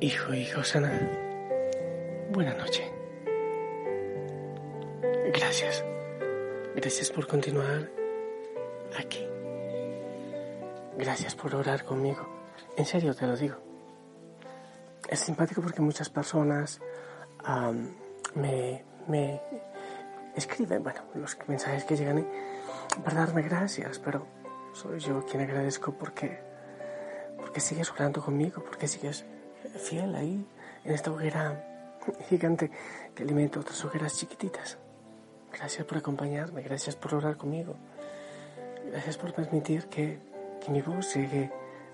Hijo y Josana, buena noche. Gracias. Gracias por continuar aquí. Gracias por orar conmigo. En serio te lo digo. Es simpático porque muchas personas me, me, escriben, bueno, los mensajes que llegan para darme gracias, pero soy yo quien agradezco porque, porque sigues orando conmigo, porque sigues fiel ahí, en esta hoguera gigante que alimenta otras hogueras chiquititas. Gracias por acompañarme, gracias por orar conmigo, gracias por permitir que, que mi voz llegue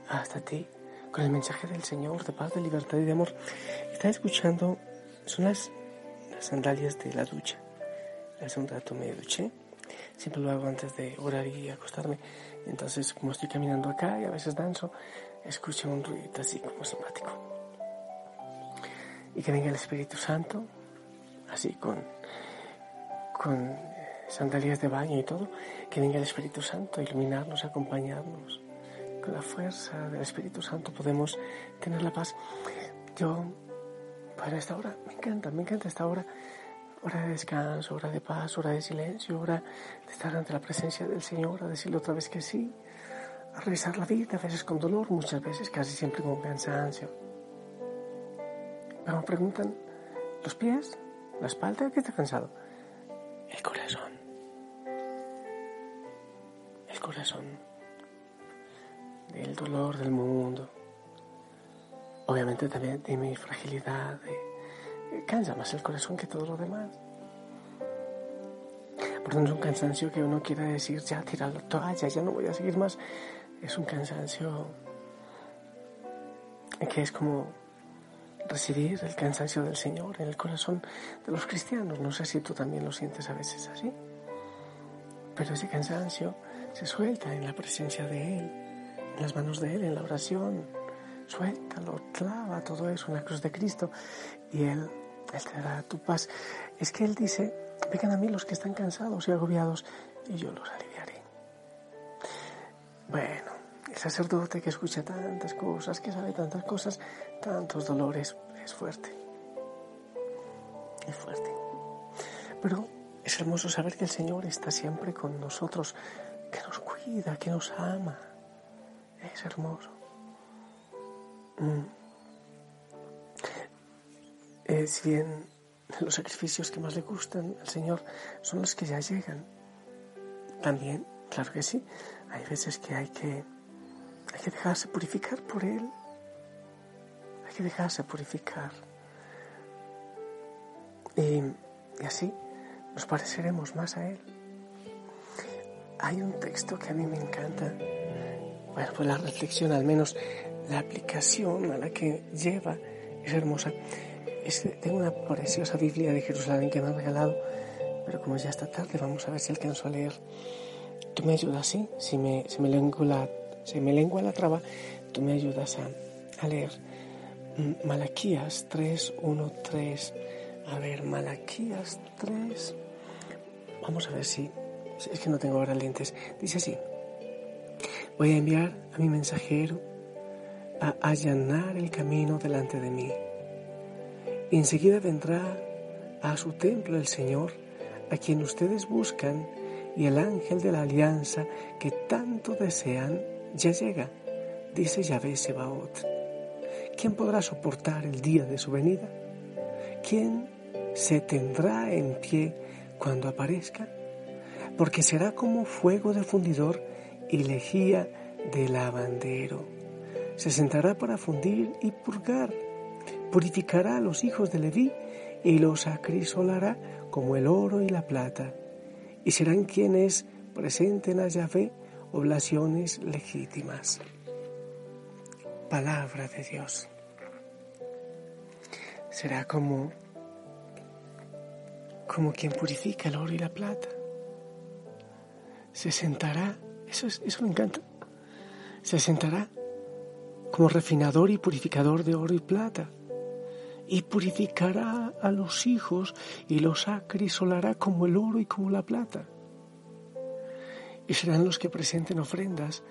hasta ti con el mensaje del Señor de paz, de libertad y de amor. Está escuchando, son las, las sandalias de la ducha. Hace un rato me duché, siempre lo hago antes de orar y acostarme. Entonces, como estoy caminando acá y a veces danzo, escucho un ruido así como simpático y que venga el Espíritu Santo, así con, con sandalias de baño y todo, que venga el Espíritu Santo a iluminarnos, a acompañarnos. Con la fuerza del Espíritu Santo podemos tener la paz. Yo, para esta hora, me encanta, me encanta esta hora, hora de descanso, hora de paz, hora de silencio, hora de estar ante la presencia del Señor, a decirle otra vez que sí, a revisar la vida, a veces con dolor, muchas veces, casi siempre con cansancio me preguntan, ¿los pies? ¿La espalda? ¿Qué está cansado? El corazón. El corazón. Del dolor del mundo. Obviamente también de mi fragilidad. cansa más el corazón que todo lo demás. Por tanto, es un cansancio que uno quiere decir, ya tirar la toalla, ya no voy a seguir más. Es un cansancio que es como recibir el cansancio del Señor en el corazón de los cristianos. No sé si tú también lo sientes a veces así. Pero ese cansancio se suelta en la presencia de Él, en las manos de Él, en la oración. Suéltalo, clava todo eso en la cruz de Cristo y Él, Él te dará tu paz. Es que Él dice, vengan a mí los que están cansados y agobiados y yo los aliviaré. Bueno, el sacerdote que escucha tantas cosas, que sabe tantas cosas, tantos dolores, es fuerte. Es fuerte. Pero es hermoso saber que el Señor está siempre con nosotros, que nos cuida, que nos ama. Es hermoso. Mm. Eh, si bien los sacrificios que más le gustan al Señor son los que ya llegan, también, claro que sí, hay veces que hay que que dejarse purificar por Él. Hay que dejarse purificar. Y, así nos pareceremos más a Él. Hay un texto que a mí me encanta. Bueno, pues la reflexión, al menos la aplicación a la que lleva, es hermosa. tengo una preciosa Biblia de Jerusalén que me han regalado, pero como ya está tarde, vamos a ver si alcanzo a leer. Tú me ayudas, ¿sí? Si me, si me leo se me lengua la traba, tú me ayudas a, leer. Mm, Malaquías 3, 1, 3. A ver, Malaquías 3. Vamos a ver si. Es que no tengo ahora lentes. Dice así: Voy a enviar a mi mensajero a allanar el camino delante de mí. Y enseguida vendrá a su templo el Señor, a quien ustedes buscan, y el ángel de la alianza que tanto desean ya llega, dice Yahvé Sebaot. ¿Quién podrá soportar el día de su venida? ¿Quién se tendrá en pie cuando aparezca? Porque será como fuego de fundidor y lejía de lavandero. Se sentará para fundir y purgar. Purificará a los hijos de Leví y los acrisolará como el oro y la plata. Y serán quienes presenten a Yahvé oblaciones legítimas. Palabra de Dios. Será como, como quien purifica el oro y la plata. Se sentará, eso, eso me encanta, se sentará como refinador y purificador de oro y plata y purificará a los hijos y los acrisolará como el oro y como la plata y serán los que presenten ofrendas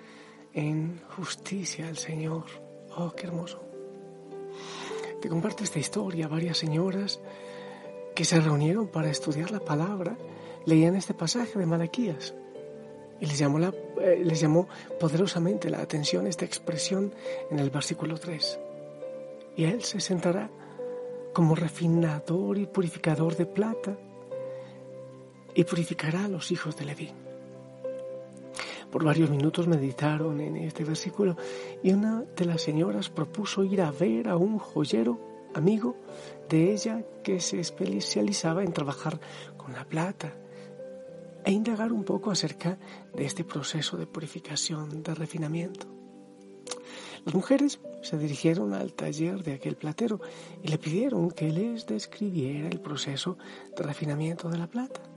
en justicia al Señor. Oh, qué hermoso. te comparto esta historia. Varias señoras que se reunieron para estudiar la palabra leían este pasaje de Malaquías y les llamó, la, eh, les llamó poderosamente la atención esta expresión en el versículo 3. Y él se sentará como refinador y purificador de plata y purificará a los hijos de Leví. Por varios minutos meditaron en este versículo y una de las señoras propuso ir a ver a un joyero amigo de ella que se especializaba en trabajar con la plata e indagar un poco acerca de este proceso de purificación, de refinamiento. Las mujeres se dirigieron al taller de aquel platero y le pidieron que les describiera el proceso de refinamiento de la plata.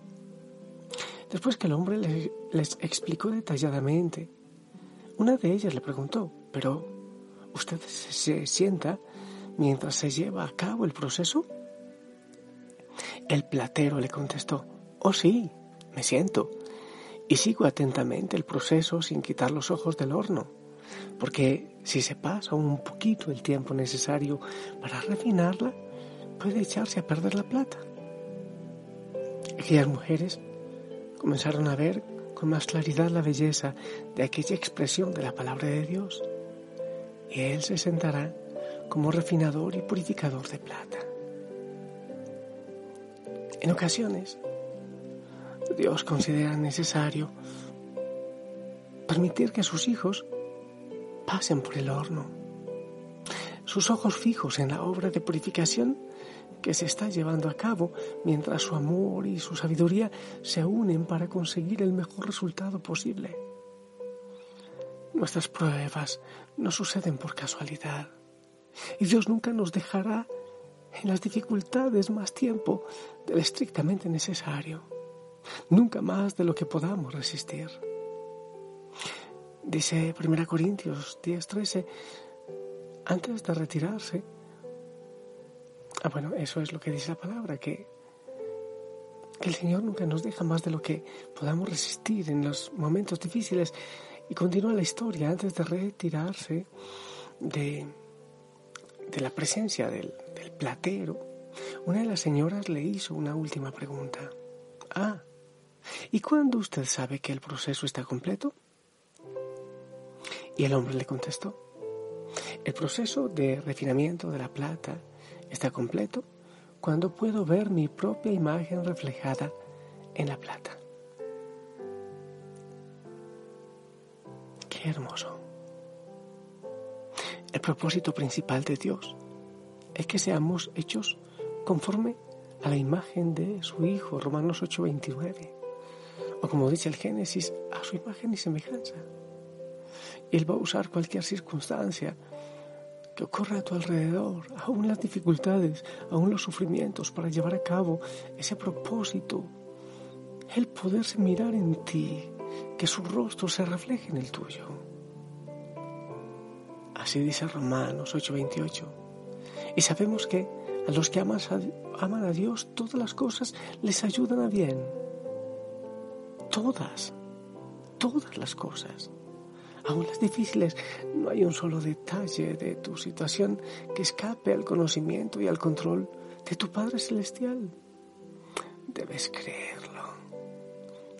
Después que el hombre les, explicó detalladamente, una de ellas le preguntó, pero ¿usted se sienta mientras se lleva a cabo el proceso? El platero le contestó, oh sí, me siento, y sigo atentamente el proceso sin quitar los ojos del horno, porque si se pasa un poquito el tiempo necesario para refinarla, puede echarse a perder la plata. Aquellas mujeres comenzaron a ver con más claridad la belleza de aquella expresión de la palabra de Dios, y Él se sentará como refinador y purificador de plata. En ocasiones, Dios considera necesario permitir que sus hijos pasen por el horno. Sus ojos fijos en la obra de purificación que se está llevando a cabo mientras su amor y su sabiduría se unen para conseguir el mejor resultado posible. Nuestras pruebas no suceden por casualidad y Dios nunca nos dejará en las dificultades más tiempo del estrictamente necesario, nunca más de lo que podamos resistir. Dice 1 Corintios 10:13, antes de retirarse, ah, bueno, eso es lo que dice la palabra, que, el Señor nunca nos deja más de lo que podamos resistir en los momentos difíciles. Y continúa la historia antes de retirarse de, de la presencia del, del platero, una de las señoras le hizo una última pregunta. Ah, ¿y cuándo usted sabe que el proceso está completo? Y el hombre le contestó, el proceso de refinamiento de la plata está completo cuando puedo ver mi propia imagen reflejada en la plata. Qué hermoso. El propósito principal de Dios es que seamos hechos conforme a la imagen de su Hijo, Romanos 8:29. O como dice el Génesis, a su imagen y semejanza. Él va a usar cualquier circunstancia que ocurra a tu alrededor, aún las dificultades, aún los sufrimientos, para llevar a cabo ese propósito. El poderse mirar en ti, que su rostro se refleje en el tuyo. Así dice Romanos 8:28. Y sabemos que a los que aman a Dios, todas las cosas les ayudan a bien. Todas, todas las cosas. Aún las difíciles, no hay un solo detalle de tu situación que escape al conocimiento y al control de tu Padre Celestial. Debes creerlo.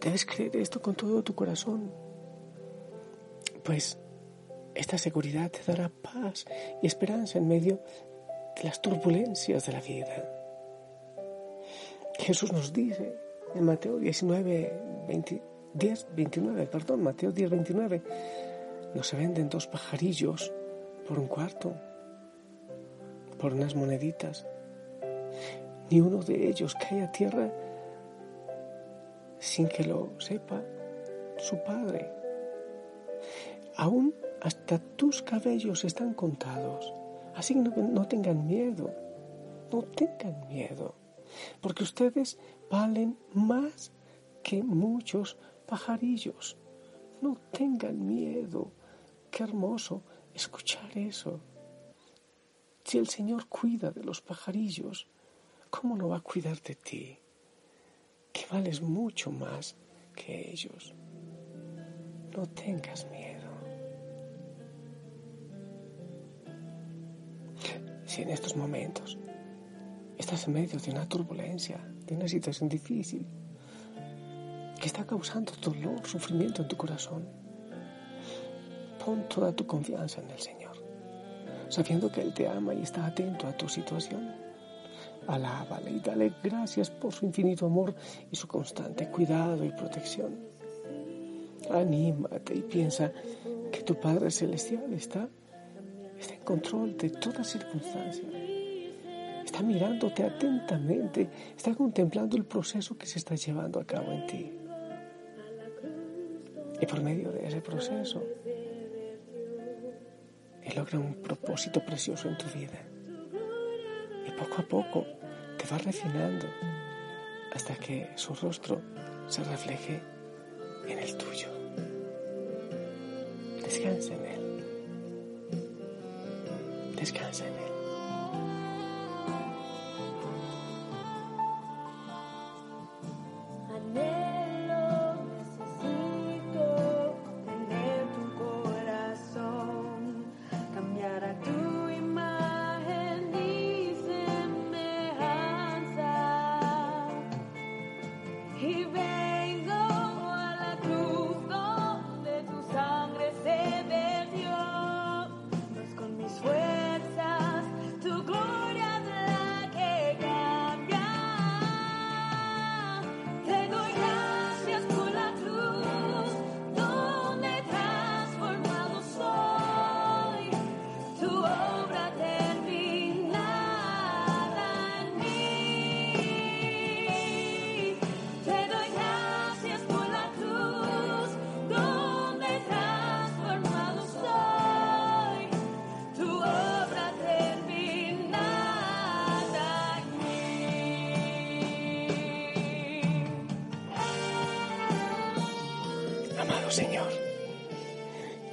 Debes creer esto con todo tu corazón. Pues esta seguridad te dará paz y esperanza en medio de las turbulencias de la vida. Jesús nos dice en Mateo 19, 10, 29, perdón, Mateo 10, 29, no se venden dos pajarillos por un cuarto, por unas moneditas. Ni uno de ellos cae a tierra sin que lo sepa su padre. Aún hasta tus cabellos están contados. Así que no, tengan miedo, no tengan miedo, porque ustedes valen más que muchos pajarillos. No tengan miedo. Qué hermoso escuchar eso. Si el Señor cuida de los pajarillos, ¿cómo no va a cuidar de ti? Que vales mucho más que ellos. No tengas miedo. si en estos momentos estás en medio de una turbulencia, de una situación difícil, que está causando dolor, sufrimiento en tu corazón, pon toda tu confianza en el Señor, sabiendo que Él te ama y está atento a tu situación. Alábale y dale gracias por su infinito amor y su constante cuidado y protección. Anímate y piensa que tu Padre Celestial está, está en control de toda circunstancia. Está mirándote atentamente, está contemplando el proceso que se está llevando a cabo en ti. Por medio de ese proceso, Él logra un propósito precioso en tu vida. Y poco a poco te va refinando hasta que su rostro se refleje en el tuyo. Descansa en Él. Descansa en Él.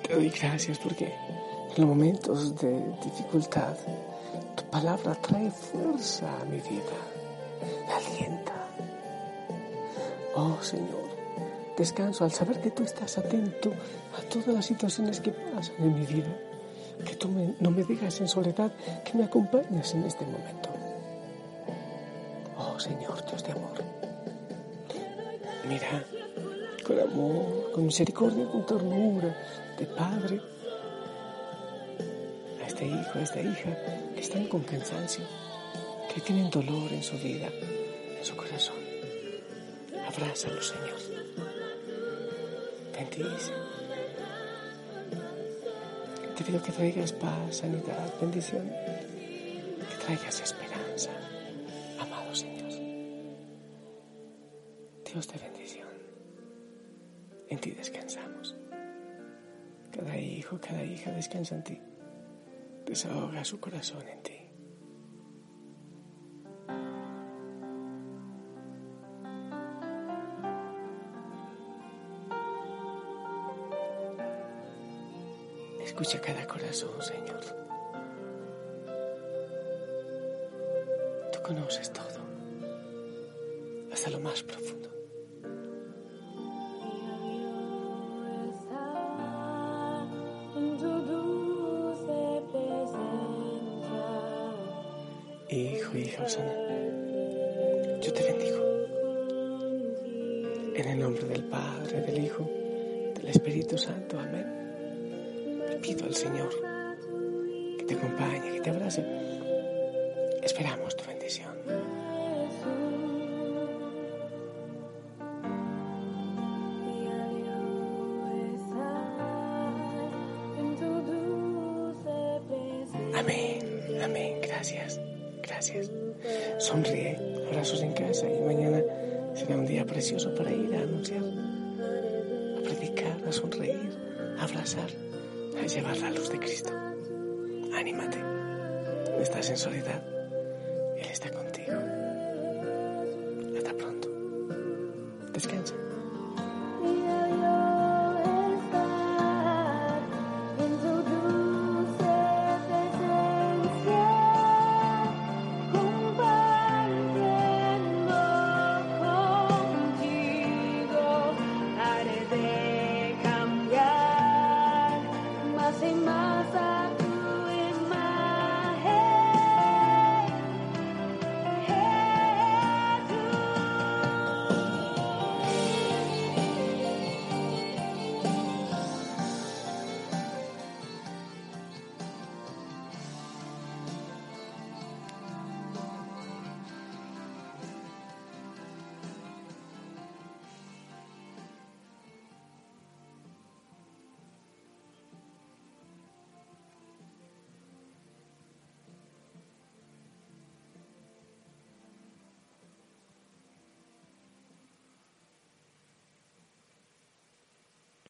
Te doy gracias porque en los momentos de dificultad tu palabra trae fuerza a mi vida, me alienta. Oh Señor, descanso al saber que tú estás atento a todas las situaciones que pasan en mi vida, que tú no me dejas en soledad, que me acompañas en este momento. Oh Señor, Dios de amor, mira con amor, con misericordia, con ternura de padre a este hijo, a esta hija que están con cansancio, que tienen dolor en su vida, en su corazón. Abrázalo, Señor. Bendice. Te pido que traigas paz, sanidad, bendición, que traigas esperanza, amado Señor. Dios te bendición en ti descansamos. Cada hijo, cada hija descansa en ti. Desahoga su corazón en ti. Escucha cada corazón, Señor. Hijo, hija Osana, yo te bendigo. En el nombre del Padre, del Hijo, del Espíritu Santo. Amén. Le pido al Señor que te acompañe, que te abrace. Esperamos tu bendición. Amén, amén, gracias. Gracias. Sonríe, abrazos en casa y mañana será un día precioso para ir a anunciar, a predicar, a sonreír, a abrazar, a llevar la luz de Cristo. Anímate. Estás en soledad.